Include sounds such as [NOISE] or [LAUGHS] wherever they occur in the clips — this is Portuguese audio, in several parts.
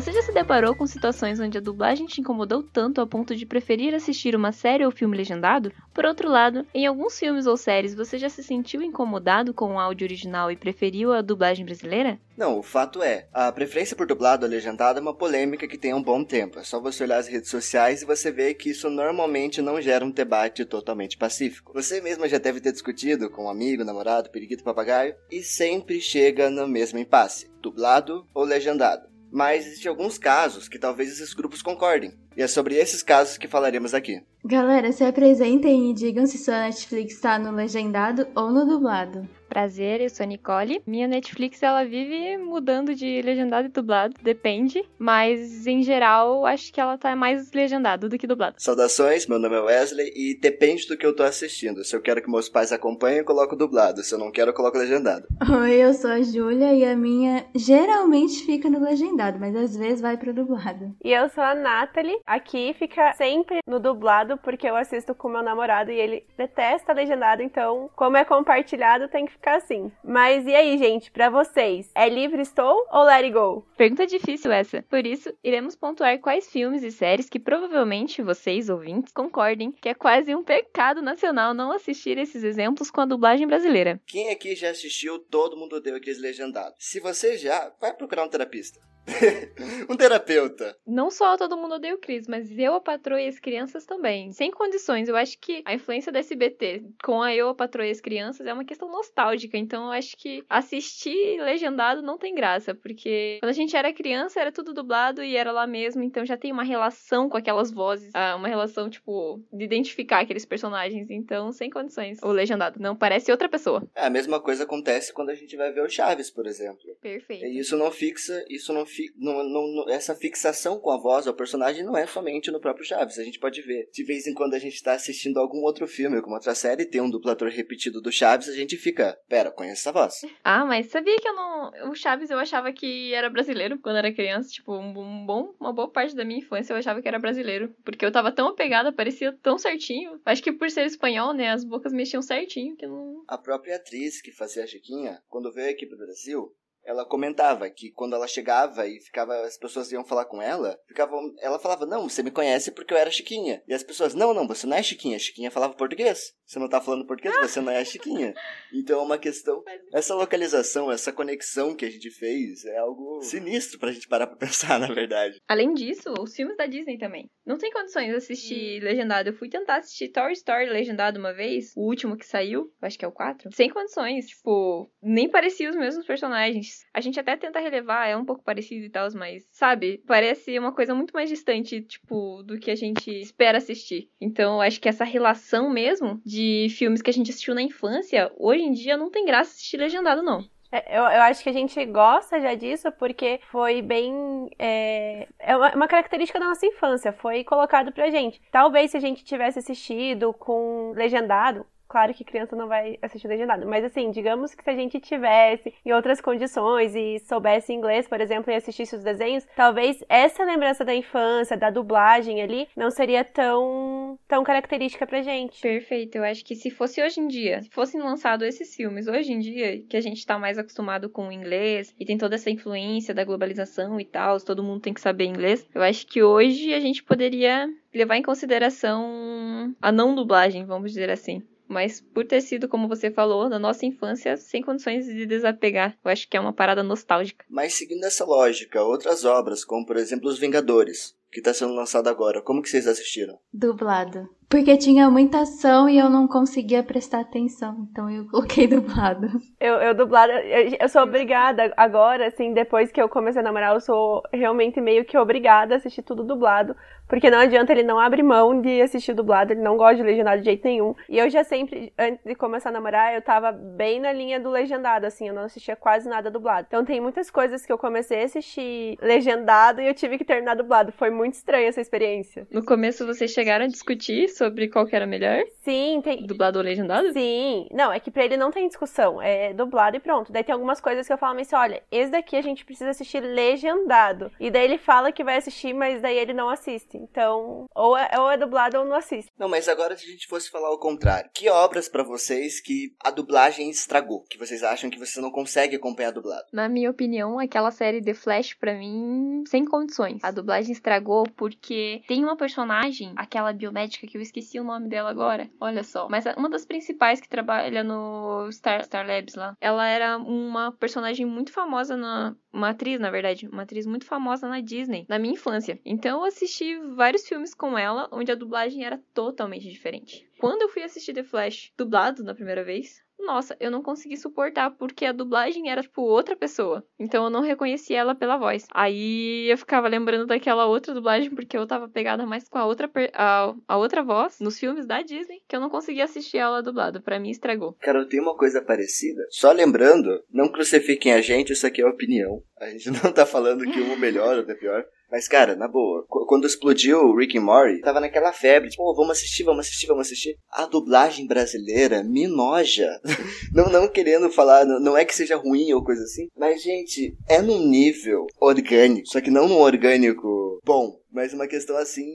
Você já se deparou com situações onde a dublagem te incomodou tanto a ponto de preferir assistir uma série ou filme legendado? Por outro lado, em alguns filmes ou séries você já se sentiu incomodado com o áudio original e preferiu a dublagem brasileira? Não, o fato é, a preferência por dublado ou legendado é uma polêmica que tem um bom tempo. É só você olhar as redes sociais e você vê que isso normalmente não gera um debate totalmente pacífico. Você mesma já deve ter discutido com um amigo, namorado, periquito, papagaio e sempre chega no mesmo impasse: dublado ou legendado. Mas existem alguns casos que talvez esses grupos concordem. E é sobre esses casos que falaremos aqui. Galera, se apresentem e digam se sua Netflix está no legendado ou no dublado. Prazer, eu sou a Nicole. Minha Netflix ela vive mudando de legendado e dublado, depende, mas em geral acho que ela tá mais legendado do que dublado. Saudações, meu nome é Wesley e depende do que eu tô assistindo. Se eu quero que meus pais acompanhem, eu coloco dublado. Se eu não quero, eu coloco legendado. Oi, eu sou a Júlia e a minha geralmente fica no legendado, mas às vezes vai pro dublado. E eu sou a Nathalie. Aqui fica sempre no dublado porque eu assisto com meu namorado e ele detesta legendado, então, como é compartilhado, tem que ficar assim. Mas e aí, gente, para vocês, é livre estou ou let it go? Pergunta difícil essa. Por isso, iremos pontuar quais filmes e séries que provavelmente vocês, ouvintes, concordem que é quase um pecado nacional não assistir esses exemplos com a dublagem brasileira. Quem aqui já assistiu Todo Mundo Deu Aqueles Legendados? Se você já, vai procurar um terapista. [LAUGHS] um terapeuta. Não só todo mundo odeia o Cris, mas eu, a patroa e as crianças também. Sem condições. Eu acho que a influência da SBT com a eu, a patroa e as crianças é uma questão nostálgica. Então eu acho que assistir legendado não tem graça. Porque quando a gente era criança era tudo dublado e era lá mesmo. Então já tem uma relação com aquelas vozes. Ah, uma relação, tipo, de identificar aqueles personagens. Então, sem condições. O legendado. Não parece outra pessoa. É, a mesma coisa acontece quando a gente vai ver o Chaves, por exemplo. Perfeito. E isso não fixa, isso não fi, não, não, essa fixação com a voz ao personagem não é somente no próprio Chaves. A gente pode ver. De vez em quando a gente está assistindo algum outro filme, alguma outra série, tem um dublador repetido do Chaves, a gente fica, pera, conheço essa voz. [LAUGHS] Ah, mas sabia que eu não. O Chaves eu achava que era brasileiro quando era criança. Tipo, um, um bom, uma boa parte da minha infância eu achava que era brasileiro. Porque eu tava tão apegada, parecia tão certinho. Acho que por ser espanhol, né? As bocas mexiam certinho que não. A própria atriz que fazia a Chiquinha, quando veio aqui pro Brasil, ela comentava que quando ela chegava e ficava as pessoas iam falar com ela, ficavam, ela falava: "Não, você me conhece porque eu era Chiquinha". E as pessoas: "Não, não, você não é Chiquinha, Chiquinha falava português. Você não tá falando português, você não é Chiquinha". Então é uma questão, [LAUGHS] essa localização, essa conexão que a gente fez é algo sinistro pra gente parar pra pensar, [LAUGHS] na verdade. Além disso, os filmes da Disney também. Não tem condições de assistir legendado. Eu fui tentar assistir Toy Story legendado uma vez, o último que saiu, acho que é o 4. Sem condições, tipo, nem parecia os mesmos personagens. A gente até tenta relevar, é um pouco parecido e tal, mas, sabe, parece uma coisa muito mais distante, tipo, do que a gente espera assistir. Então, acho que essa relação mesmo de filmes que a gente assistiu na infância, hoje em dia não tem graça assistir legendado, não. É, eu, eu acho que a gente gosta já disso porque foi bem. É, é uma característica da nossa infância, foi colocado pra gente. Talvez se a gente tivesse assistido com legendado, Claro que criança não vai assistir legendado, mas assim, digamos que se a gente tivesse em outras condições e soubesse inglês, por exemplo, e assistisse os desenhos, talvez essa lembrança da infância, da dublagem ali, não seria tão, tão característica pra gente. Perfeito. Eu acho que se fosse hoje em dia, se fossem lançados esses filmes hoje em dia, que a gente tá mais acostumado com o inglês e tem toda essa influência da globalização e tal, todo mundo tem que saber inglês, eu acho que hoje a gente poderia levar em consideração a não dublagem, vamos dizer assim mas por ter sido, como você falou, na nossa infância, sem condições de desapegar. Eu acho que é uma parada nostálgica. Mas seguindo essa lógica, outras obras, como por exemplo Os Vingadores, que está sendo lançado agora, como que vocês assistiram? Dublado. Porque tinha muita ação e eu não conseguia prestar atenção, então eu coloquei [LAUGHS] dublado. Eu, eu dublado, eu, eu, sou obrigada agora, assim, depois que eu comecei a namorar, eu sou realmente meio que obrigada a assistir tudo dublado, porque não adianta, ele não abre mão de assistir dublado, ele não gosta de legendado de jeito nenhum. E eu já sempre, antes de começar a namorar, eu tava bem na linha do legendado, assim, eu não assistia quase nada dublado. Então tem muitas coisas que eu comecei a assistir legendado e eu tive que terminar dublado. Foi muito estranha essa experiência. No começo vocês chegaram a discutir sobre qual que era melhor? Sim, tem. Dublado ou legendado? Sim. Não, é que pra ele não tem discussão. É dublado e pronto. Daí tem algumas coisas que eu falo, mas assim, olha, esse daqui a gente precisa assistir legendado. E daí ele fala que vai assistir, mas daí ele não assiste. Então, ou é, ou é dublado ou não assiste. Não, mas agora se a gente fosse falar o contrário. Que obras pra vocês que a dublagem estragou? Que vocês acham que você não consegue acompanhar dublado? Na minha opinião, aquela série The Flash, pra mim, sem condições. A dublagem estragou porque tem uma personagem, aquela biomédica que eu esqueci o nome dela agora. Olha só. Mas uma das principais que trabalha no Star, Star Labs lá. Ela era uma personagem muito famosa na. Uma atriz, na verdade. Uma atriz muito famosa na Disney, na minha infância. Então eu assisti vários filmes com ela, onde a dublagem era totalmente diferente. Quando eu fui assistir The Flash dublado na primeira vez, nossa, eu não consegui suportar porque a dublagem era tipo outra pessoa. Então eu não reconheci ela pela voz. Aí eu ficava lembrando daquela outra dublagem porque eu tava pegada mais com a outra a, a outra voz nos filmes da Disney, que eu não conseguia assistir ela dublada. Para mim estragou. Cara, eu tenho uma coisa parecida. Só lembrando, não crucifiquem a gente, isso aqui é opinião. A gente [LAUGHS] não tá falando que um é melhor ou é pior. Mas, cara, na boa, quando explodiu o Rick and Morty, tava naquela febre, tipo, oh, vamos assistir, vamos assistir, vamos assistir. A dublagem brasileira me noja. [LAUGHS] não, não querendo falar, não é que seja ruim ou coisa assim, mas, gente, é num nível orgânico, só que não num orgânico bom, mas uma questão assim,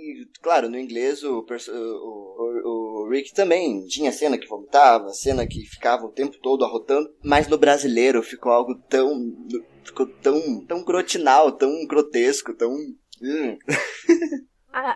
claro, no inglês o, o, o, o, Rick também tinha cena que vomitava, cena que ficava o tempo todo arrotando, mas no brasileiro ficou algo tão ficou tão, tão grotinal, tão grotesco, tão. Hum. [LAUGHS]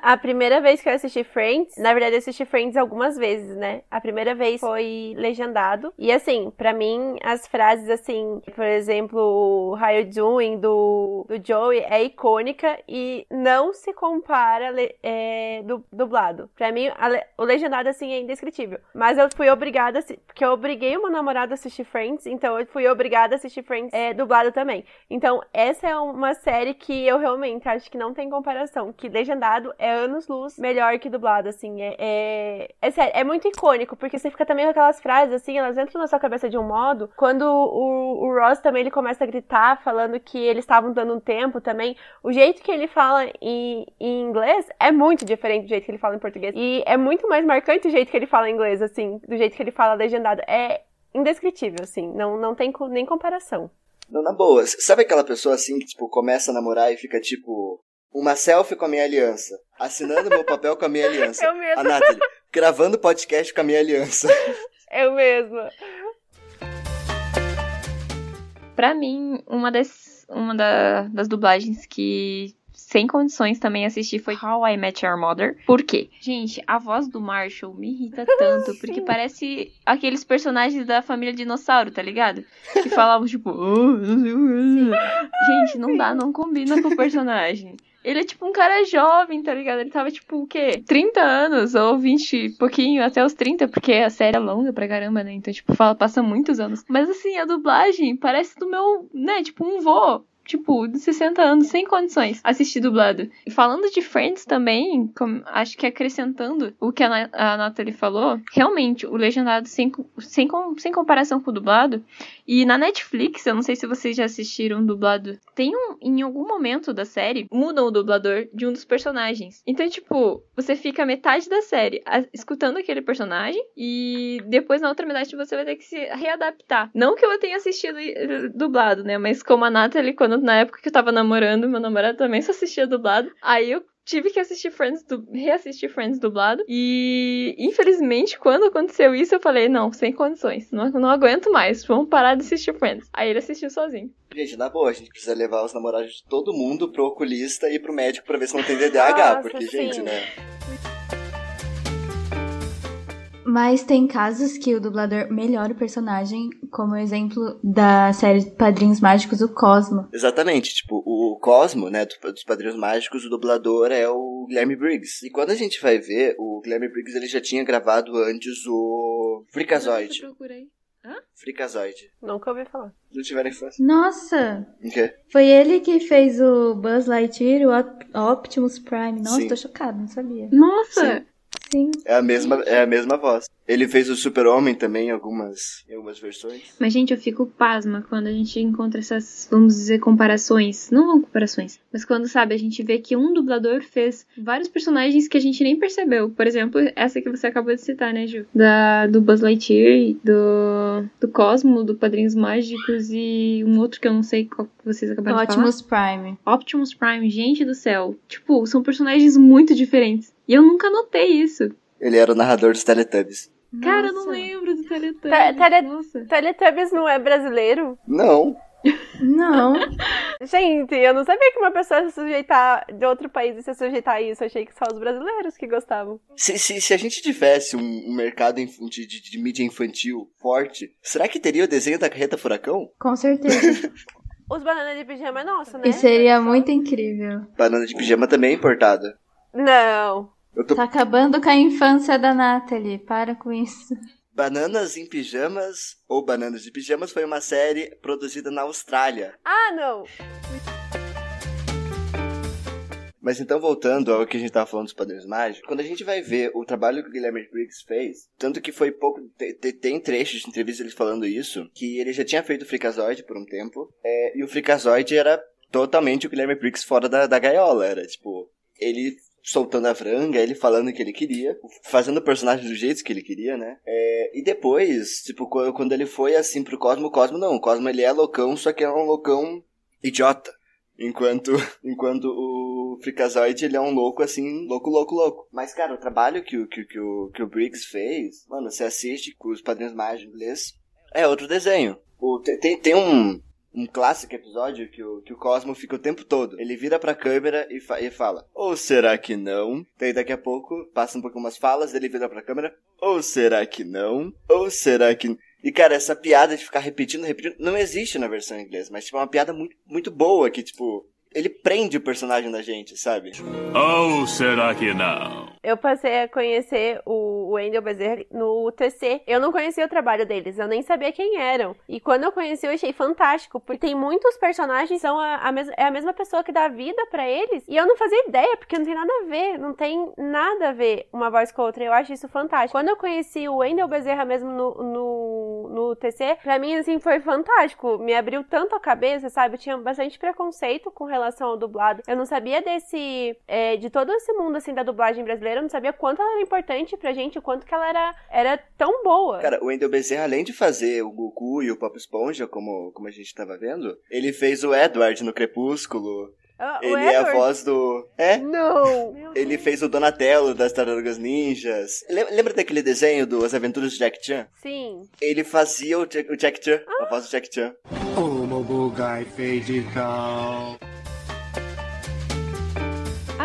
A, primeira vez que eu assisti Friends, na verdade eu assisti Friends algumas vezes, né? A primeira vez foi legendado. E assim, para mim, as frases assim, por exemplo, How You Doing do, do Joey é icônica e não se compara é, do, dublado. Pra mim, a, o legendado assim é indescritível. Mas eu fui obrigada, porque eu obriguei o meu namorado a assistir Friends, então eu fui obrigada a assistir Friends é, dublado também. Então, essa é uma série que eu realmente acho que não tem comparação. Que legendado é anos-luz melhor que dublado, assim. É, é, é, sério, é muito icônico, porque você fica também com aquelas frases, assim, elas entram na sua cabeça de um modo. Quando o, o Ross também ele começa a gritar, falando que eles estavam dando um tempo também, o jeito que ele fala em, em inglês é muito diferente do jeito que ele fala em português. E é muito mais marcante o jeito que ele fala em inglês, assim, do jeito que ele fala legendado. É indescritível, assim, não, não tem nem comparação. Não, na boa. Sabe aquela pessoa assim que, tipo, começa a namorar e fica, tipo, uma selfie com a minha aliança. Assinando meu papel com a minha [LAUGHS] aliança. Eu mesmo. A Nathalie, gravando podcast com a minha aliança. Eu mesma. Pra mim, uma das, uma da, das dublagens que sem condições também assisti foi How I Met Your Mother. Por quê? Gente, a voz do Marshall me irrita [LAUGHS] tanto, porque parece aqueles personagens da família dinossauro, tá ligado? Que falavam tipo, oh, gente, não dá, não combina com o [LAUGHS] personagem. Ele é tipo um cara jovem, tá ligado? Ele tava tipo o quê? 30 anos ou 20 e pouquinho, até os 30, porque a série é longa pra caramba, né? Então, tipo, fala, passa muitos anos. Mas assim, a dublagem parece do meu, né? Tipo, um vô tipo, de 60 anos, sem condições, assistir dublado. E falando de Friends também, com, acho que acrescentando o que a, a Nathalie falou, realmente, o legendado sem, sem, sem comparação com o dublado. E na Netflix, eu não sei se vocês já assistiram dublado, tem um, em algum momento da série, mudam o dublador de um dos personagens. Então, tipo, você fica metade da série a, escutando aquele personagem e depois na outra metade você vai ter que se readaptar. Não que eu tenha assistido eh, dublado, né? Mas como a Nathalie, quando na época que eu tava namorando, meu namorado também só assistia dublado. Aí eu tive que assistir Friends, du... reassistir Friends dublado. E, infelizmente, quando aconteceu isso, eu falei, não, sem condições. Não, não aguento mais, vamos parar de assistir Friends. Aí ele assistiu sozinho. Gente, na boa, a gente precisa levar os namorados de todo mundo pro oculista e pro médico pra ver se não tem DDH, Nossa, porque, sim. gente, né... Mas tem casos que o dublador melhora o personagem, como o exemplo da série Padrinhos Mágicos, o Cosmo. Exatamente, tipo, o Cosmo, né, dos Padrinhos Mágicos, o dublador é o Guilherme Briggs. E quando a gente vai ver, o Guilherme Briggs ele já tinha gravado antes o Freakazoid. Eu procurei. Hã? Freakazoid. Nunca ouvi falar. Não tiveram infância? Nossa! O quê? Foi ele que fez o Buzz Lightyear o Optimus Prime. Nossa, Sim. tô chocada, não sabia. Nossa! Sim. É a mesma, é a mesma voz. Ele fez o Super-Homem também em algumas, em algumas versões. Mas, gente, eu fico pasma quando a gente encontra essas, vamos dizer, comparações. Não vão comparações, mas quando, sabe, a gente vê que um dublador fez vários personagens que a gente nem percebeu. Por exemplo, essa que você acabou de citar, né, Ju? Da, do Buzz Lightyear, do, do Cosmo, do Padrinhos Mágicos e um outro que eu não sei qual que vocês acabaram de falar. Optimus Prime. Optimus Prime, gente do céu. Tipo, são personagens muito diferentes. E eu nunca notei isso. Ele era o narrador dos Teletubbies. Cara, eu não lembro do Teletubbies. Te- tele- Nossa. Teletubbies não é brasileiro? Não. Não. [LAUGHS] Gente, eu não sabia que uma pessoa se sujeitar de outro país e se sujeitar a isso. Eu achei que só os brasileiros que gostavam. Se, se, se a gente tivesse um, um mercado de, de, de mídia infantil forte, será que teria o desenho da carreta furacão? Com certeza. [LAUGHS] Os bananas de pijama é nosso, né? E seria muito incrível. Banana de pijama também é importada. Não. Eu tô... Tá acabando com a infância da Natalie. Para com isso. Bananas em Pijamas, ou Bananas de Pijamas, foi uma série produzida na Austrália. Ah, não. Mas então, voltando ao que a gente tava falando dos Padrinhos Mágicos, quando a gente vai ver o trabalho que o Guilherme Briggs fez, tanto que foi pouco. te- te- Tem, trechos de entrevista ele falando isso, que ele já tinha feito o Freakazoid por um tempo, é, e o Freakazoid era totalmente o Guilherme Briggs fora da, da gaiola. Era tipo, ele soltando a franga, ele falando o que ele queria, fazendo o personagem do jeito que ele queria, né? É, e depois, tipo, quando ele foi assim pro Cosmo, o Cosmo não, o Cosmo ele é loucão, só que é um loucão idiota. Enquanto, [LAUGHS] enquanto o Freakazoid, ele é um louco, assim, louco, louco, louco. Mas, cara, o trabalho que o, que, que, o, que o Briggs fez, mano, você assiste com os Padrinhos Mágicos é outro desenho. O, te- tem, tem um, um clássico episódio que o, que o Cosmo fica o tempo todo. Ele vira pra câmera e, fa- e fala, ou será que não? Daí daqui a pouco, passa um pouco umas falas, ele vira pra câmera, ou será que não? Ou será que... E, cara, essa piada de ficar repetindo, repetindo, não existe na versão em inglês, mas, tipo, é uma piada muito, muito boa, que, tipo, ele prende o personagem da gente, sabe? Ou será que não? Eu passei a conhecer o Wendell Bezerra no TC. Eu não conhecia o trabalho deles, eu nem sabia quem eram. E quando eu conheci, eu achei fantástico, porque tem muitos personagens são a, a mes- é a mesma pessoa que dá vida pra eles. E eu não fazia ideia, porque não tem nada a ver, não tem nada a ver uma voz com a outra. Eu acho isso fantástico. Quando eu conheci o Wendell Bezerra mesmo no, no, no TC, pra mim, assim, foi fantástico. Me abriu tanto a cabeça, sabe? Eu tinha bastante preconceito com relação ao dublado. Eu não sabia desse, é, de todo esse mundo, assim, da dublagem brasileira. Eu não sabia quanto ela era importante pra gente, o quanto que ela era, era tão boa. Cara, o Wendell Bezerra, além de fazer o Goku e o Pop Esponja, como, como a gente tava vendo, ele fez o Edward no Crepúsculo. Ah, o Ele é a voz do... É? Não! [LAUGHS] Ele fez o Donatello das Tartarugas Ninjas. Lem- Lembra daquele desenho do As Aventuras de Jack Chan? Sim. Ele fazia o Jack, o Jack Chan, a voz do Jack Chan. O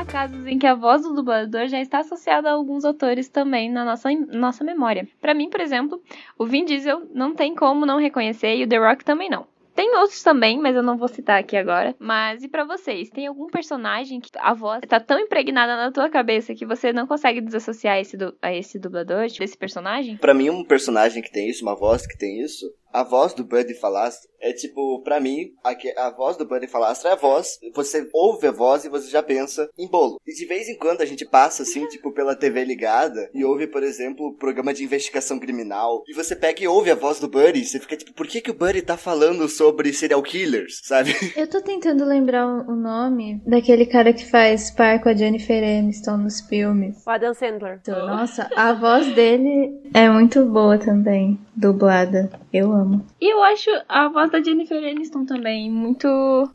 Casos em que a voz do dublador já está associada a alguns autores também na nossa, nossa memória. Pra mim, por exemplo, o Vin Diesel não tem como não reconhecer e o The Rock também não. Tem outros também, mas eu não vou citar aqui agora. Mas e pra vocês? Tem algum personagem que a voz tá tão impregnada na tua cabeça que você não consegue desassociar esse a esse dublador, desse personagem? Pra mim, um personagem que tem isso, uma voz que tem isso, a voz do Buddy Falastra é tipo, pra mim, a, que- a voz do Buddy Falastra é a voz, você ouve a voz e você já pensa em bolo. E de vez em quando a gente passa assim, [LAUGHS] tipo, pela TV ligada e ouve, por exemplo, o programa de investigação criminal. E você pega e ouve a voz do Buddy, e você fica tipo, por que, que o Buddy tá falando sobre serial killers, sabe? [LAUGHS] Eu tô tentando lembrar o o nome daquele cara que faz par com a Jennifer Aniston nos filmes. O Adam Sandler. Então, Nossa, a voz dele é muito boa também, dublada. Eu amo. E eu acho a voz da Jennifer Aniston também muito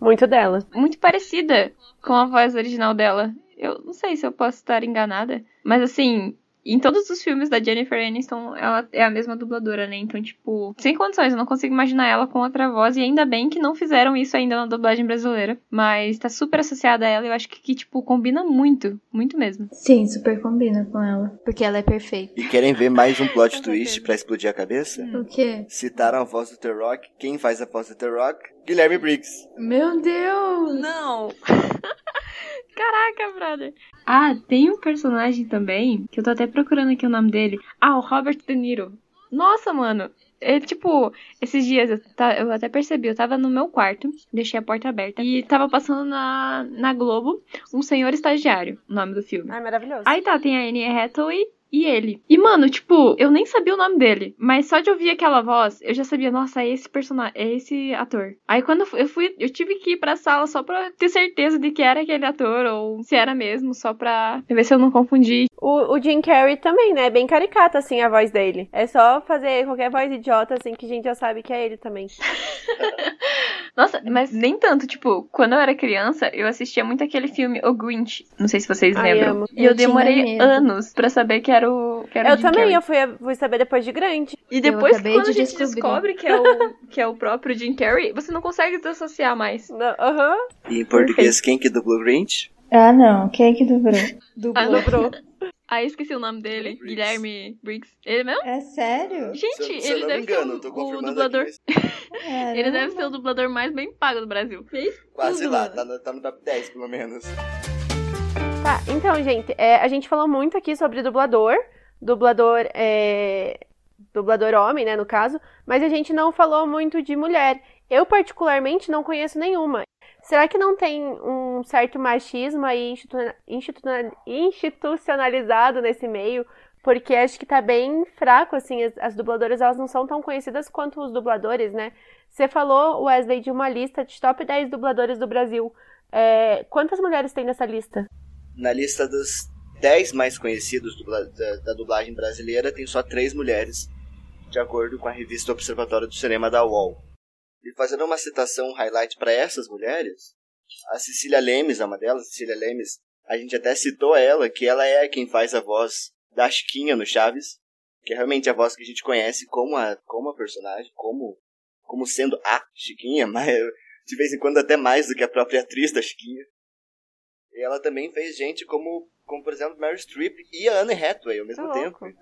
Muito dela. muito parecida com a voz original dela. Eu não sei se eu posso estar enganada, mas assim, em todos os filmes da Jennifer Aniston, ela é a mesma dubladora, né? Então, tipo, sem condições, eu não consigo imaginar ela com outra voz. E ainda bem que não fizeram isso ainda na dublagem brasileira. Mas tá super associada a ela e eu acho que, que, tipo, combina muito. Muito mesmo. Sim, super combina com ela. Porque ela é perfeita. E querem ver mais um [LAUGHS] plot Com twist pra explodir a cabeça? O quê? Citaram a voz do The Rock. Quem faz a voz do The Rock? Guilherme Briggs. Meu Deus! Não! [LAUGHS] Caraca, brother. Ah, tem um personagem também, que eu tô até procurando aqui o nome dele. Ah, o Robert De Niro. Nossa, mano. Ele, tipo, esses dias eu, ta- eu até percebi, eu tava no meu quarto, deixei a porta aberta, e tava passando na, na Globo um senhor estagiário, o nome do filme. Ai, maravilhoso. Aí tá, tem a Anne Hathaway e ele. E, mano, tipo, eu nem sabia o nome dele, mas só de ouvir aquela voz, eu já sabia, nossa, é esse personagem, é esse ator. Aí quando eu fui, eu tive que ir pra sala só pra ter certeza de que era aquele ator, ou se era mesmo, só pra ver se eu não confundi. O, o Jim Carrey também, né? É bem caricato, assim, a voz dele. É só fazer qualquer voz idiota, assim, que a gente já sabe que é ele também. [LAUGHS] Nossa, mas nem tanto, tipo, quando eu era criança, eu assistia muito aquele filme O Grinch. Não sei se vocês Ai, lembram. amo. E eu, Eu demorei anos pra saber que era o. Que era o Eu Jim também, Carrey. eu fui, fui saber depois de grande. E depois, acabei quando de a gente descobrir. descobre que é, o, [LAUGHS] que é o próprio Jim Carrey, você não consegue desassociar mais. Não, Aham. E em português, quem que dubla o Grinch? Ah, não. Quem é que dobrou? Ah, Dublou. [LAUGHS] Ah, esqueci o nome dele. Briggs. Guilherme Briggs. Ele mesmo? É sério? Gente, Se se ele deve engano, ser o- o, dublador. aqui, mas [LAUGHS] Ele deve ser o dublador mais bem pago do Brasil. Fez Quase tudo, lá, tá no, tá no top 10 pelo menos. Tá, então, gente, é, a gente falou muito aqui sobre dublador. Dublador é. Dublador homem, né, no caso. Mas a gente não falou muito de mulher. Eu, particularmente, não conheço nenhuma. Será que não tem um certo machismo aí institu- institu- institucionalizado nesse meio? Porque acho que tá bem fraco, assim, as, as dubladoras, elas não são tão conhecidas quanto os dubladores, né? Você falou, Wesley, de uma lista de top 10 dubladores do Brasil. É, quantas mulheres tem nessa lista? Na lista dos 10 mais conhecidos da, da dublagem brasileira, tem só 3 mulheres, de acordo com a revista Observatório do Cinema da UOL. E fazendo uma citação, um highlight para essas mulheres, a Cecília Lemes é uma delas, Cecília Lemes, a gente até citou ela, que ela é quem faz a voz da Chiquinha no Chaves, que é realmente a voz que a gente conhece como a, como a personagem, como, como sendo a Chiquinha, [LAUGHS] mas de vez em quando até mais do que a própria atriz da Chiquinha. E ela também fez gente como, como por exemplo, Mary Streep e a Anne Hathaway ao mesmo Tá tempo. louco.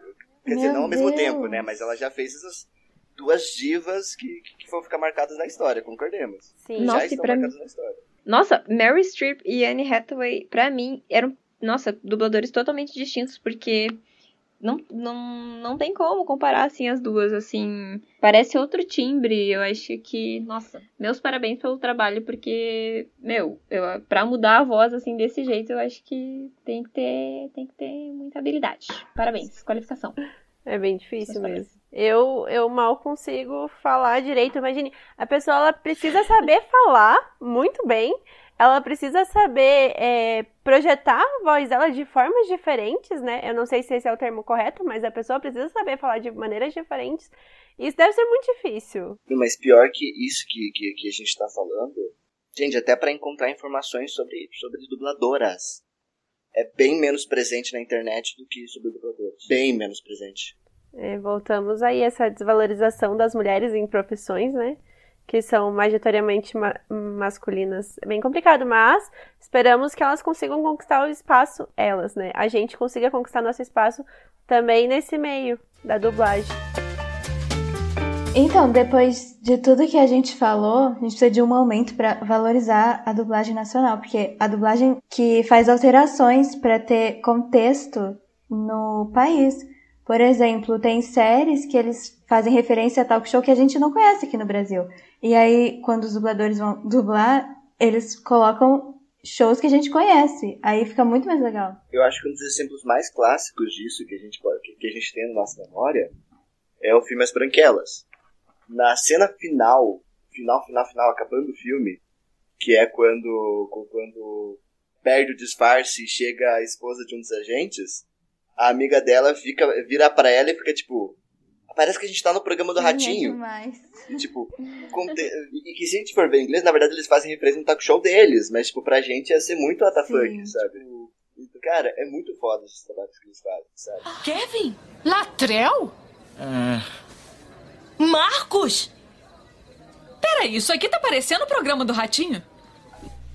Quer dizer, Meu não ao mesmo Deus. tempo, né? Mas ela já fez essas duas divas que, que, vão ficar marcadas na história, concordemos. Sim. Nossa, já estão pra mim- marcadas na história. Nossa, Mary Streep e Anne Hathaway, pra mim, eram, nossa, dubladores totalmente distintos, porque não, não, não tem como comparar, assim, as duas, assim. Parece outro timbre, eu acho que, nossa, meus parabéns pelo trabalho, porque, meu, eu, pra mudar a voz, assim, desse jeito, eu acho que tem que ter, tem que ter muita habilidade. Parabéns, qualificação. É bem difícil mesmo. Eu, eu mal consigo falar direito. Imagine, a pessoa ela precisa saber falar muito bem. Ela precisa saber é, projetar a voz dela de formas diferentes, né? Eu não sei se esse é o termo correto, mas a pessoa precisa saber falar de maneiras diferentes. Isso deve ser muito difícil. Mas pior que isso que, que, que a gente tá falando, gente, até para encontrar informações sobre, sobre dubladoras. É bem menos presente na internet do que sobre dubladores. Bem menos presente. É, voltamos aí a essa desvalorização das mulheres em profissões, né? Que são majoritariamente ma- masculinas. É bem complicado, mas esperamos que elas consigam conquistar o espaço, elas, né? A gente consiga conquistar nosso espaço também nesse meio da dublagem. Então, depois de tudo que a gente falou, a gente precisa de um momento para valorizar a dublagem nacional, porque a dublagem que faz alterações para ter contexto no país. Por exemplo, tem séries que eles fazem referência a talk show que a gente não conhece aqui no Brasil. E aí, quando os dubladores vão dublar, eles colocam shows que a gente conhece. Aí fica muito mais legal. Eu acho que um dos exemplos mais clássicos disso que a gente, que a gente tem na nossa memória é o filme As Branquelas. Na cena final, final, final, final, acabando o filme, que é quando, quando perde o disfarce e chega a esposa de um dos agentes, a amiga dela fica, vira pra ela e fica tipo. Parece que a gente tá no programa do É Ratinho. demais. E, tipo, conte... e que se a gente for ver em inglês, na verdade eles fazem referência no talk show deles, mas, tipo, pra gente ia ser muito. WTF, sabe? Tipo, Cara, é muito foda esses trabalhos que eles fazem, sabe? Kevin? Latrell? Marcos? Peraí, isso aqui tá parecendo o programa do Ratinho?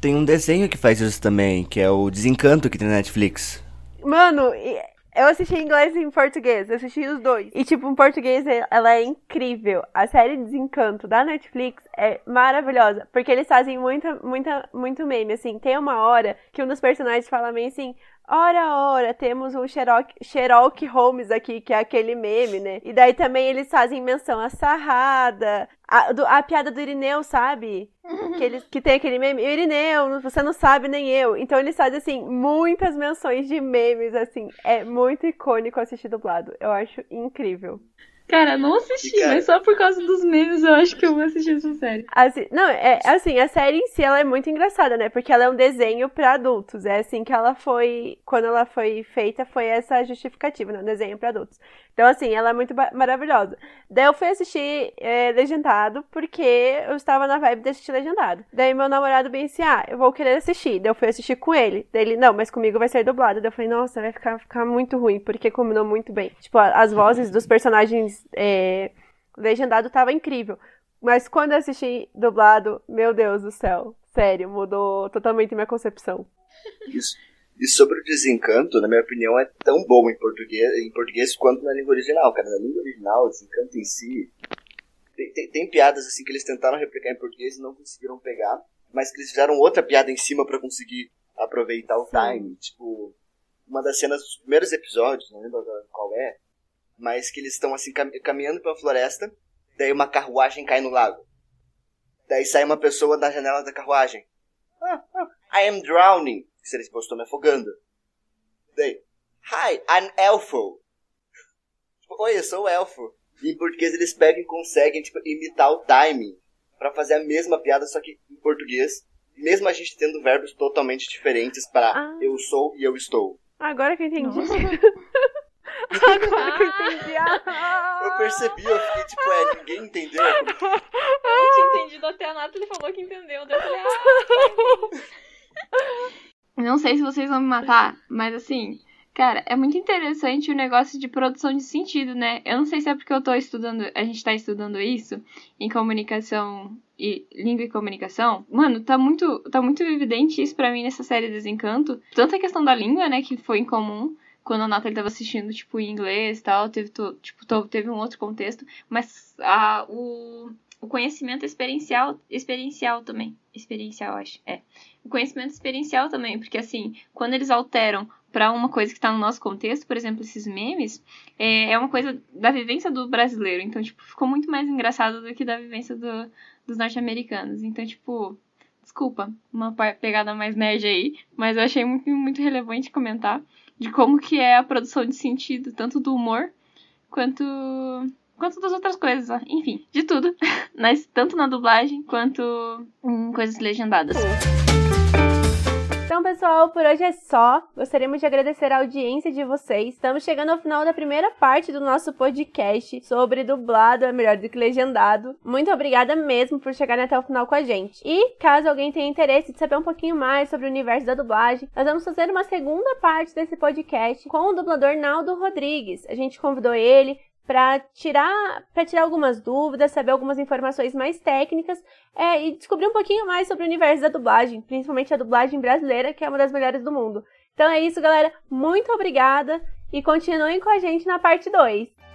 Tem um desenho que faz isso também, que é o Desencanto que tem na Netflix. Mano, e- eu assisti em inglês e em português. Eu assisti os dois. E, tipo, em português ela é incrível. A série Desencanto da Netflix é maravilhosa. Porque eles fazem muita, muita, muito meme, assim. Tem uma hora que um dos personagens fala meio assim: Ora, ora, temos o Sherlock, Sherlock Holmes aqui, que é aquele meme, né? E daí também eles fazem menção à sarrada, a, do, a piada do Irineu, sabe? Que, eles, que tem aquele meme, Irineu, você não sabe nem eu. Então eles fazem, assim, muitas menções de memes, assim. É muito icônico assistir dublado. Eu acho incrível. Cara, não assisti, cara- mas só por causa dos memes eu acho que eu vou assistir essa série. Assim, não, é assim, a série em si ela é muito engraçada, né? Porque ela é um desenho pra adultos. É assim que ela foi, quando ela foi feita, foi essa justificativa, né? Um desenho pra adultos. Então, assim, ela é muito maravilhosa. Daí eu fui assistir é, legendado porque eu estava na vibe de assistir legendado. Daí meu namorado bem assim, ah, eu vou querer assistir. Daí eu fui assistir com ele. Daí ele, não, mas comigo vai ser dublado. Daí eu falei, nossa, vai ficar, ficar muito ruim, porque combinou muito bem. Tipo, as vozes dos personagens é, legendado tava incrível. Mas quando eu assisti dublado, meu Deus do céu, sério, mudou totalmente minha concepção. Isso. E sobre o desencanto, na minha opinião, é tão bom em português, em português quanto na língua original, cara. Na língua original, o desencanto em si. Tem, tem- tem piadas assim que eles tentaram replicar em português e não conseguiram pegar, mas que eles fizeram outra piada em cima pra conseguir aproveitar o time. Tipo, uma das cenas dos primeiros episódios, não lembro qual é, mas que eles estão assim cam- caminhando pela floresta, daí uma carruagem cai no lago. Daí sai uma pessoa da janela da carruagem. Ah, ah, I am drowning. Se ele estou me afogando. Daí, Hi, I'm elfo. Tipo, Oi, eu sou o elfo. E em português eles pegam e conseguem tipo, imitar o timing pra fazer a mesma piada, só que em português. Mesmo a gente tendo verbos totalmente diferentes para Ah. eu sou e eu estou. Agora que eu entendi. [LAUGHS] Agora que eu entendi. Ah! Eu percebi, eu fiquei tipo, é, ninguém entendeu. Eu não tinha entendido até a Nathalie falou que entendeu. Daí eu falei, ah. Não sei se vocês vão me matar, mas assim, cara, é muito interessante o negócio de produção de sentido, né? Eu não sei se é porque eu tô estudando, a gente tá estudando isso em comunicação e língua e comunicação. Mano, tá muito, tá muito evidente isso pra mim nessa série Desencanto. Tanto a questão da língua, né, que foi em comum quando a Nathalie tava assistindo, tipo, em inglês e tal, teve, tipo, teve um outro contexto, mas a, o, o conhecimento experiencial, experiencial também, experiencial, acho, é. O conhecimento experiencial também, porque assim, quando eles alteram pra uma coisa que tá no nosso contexto, por exemplo, esses memes, é, é uma coisa da vivência do brasileiro, então, tipo, ficou muito mais engraçado do que da vivência do- dos norte-americanos, então, tipo... Desculpa, uma pegada mais nerd aí, mas eu achei muito, muito relevante comentar de como que é a produção de sentido, tanto do humor quanto quanto das outras coisas, ó. enfim, de tudo, [LAUGHS] mas tanto na dublagem quanto em coisas legendadas. Então, pessoal, por hoje é só. Gostaríamos de agradecer a audiência de vocês. Estamos chegando ao final da primeira parte do nosso podcast sobre dublado é melhor do que legendado. Muito obrigada mesmo por chegarem até o final com a gente. E caso alguém tenha interesse de saber um pouquinho mais sobre o universo da dublagem, nós vamos fazer uma segunda parte desse podcast com o dublador Naldo Rodrigues. A gente convidou ele para tirar para tirar algumas dúvidas, saber algumas informações mais técnicas é, e descobrir um pouquinho mais sobre o universo da dublagem, principalmente a dublagem brasileira, que é uma das melhores do mundo. Então é isso, galera. Muito obrigada e continuem com a gente na parte 2.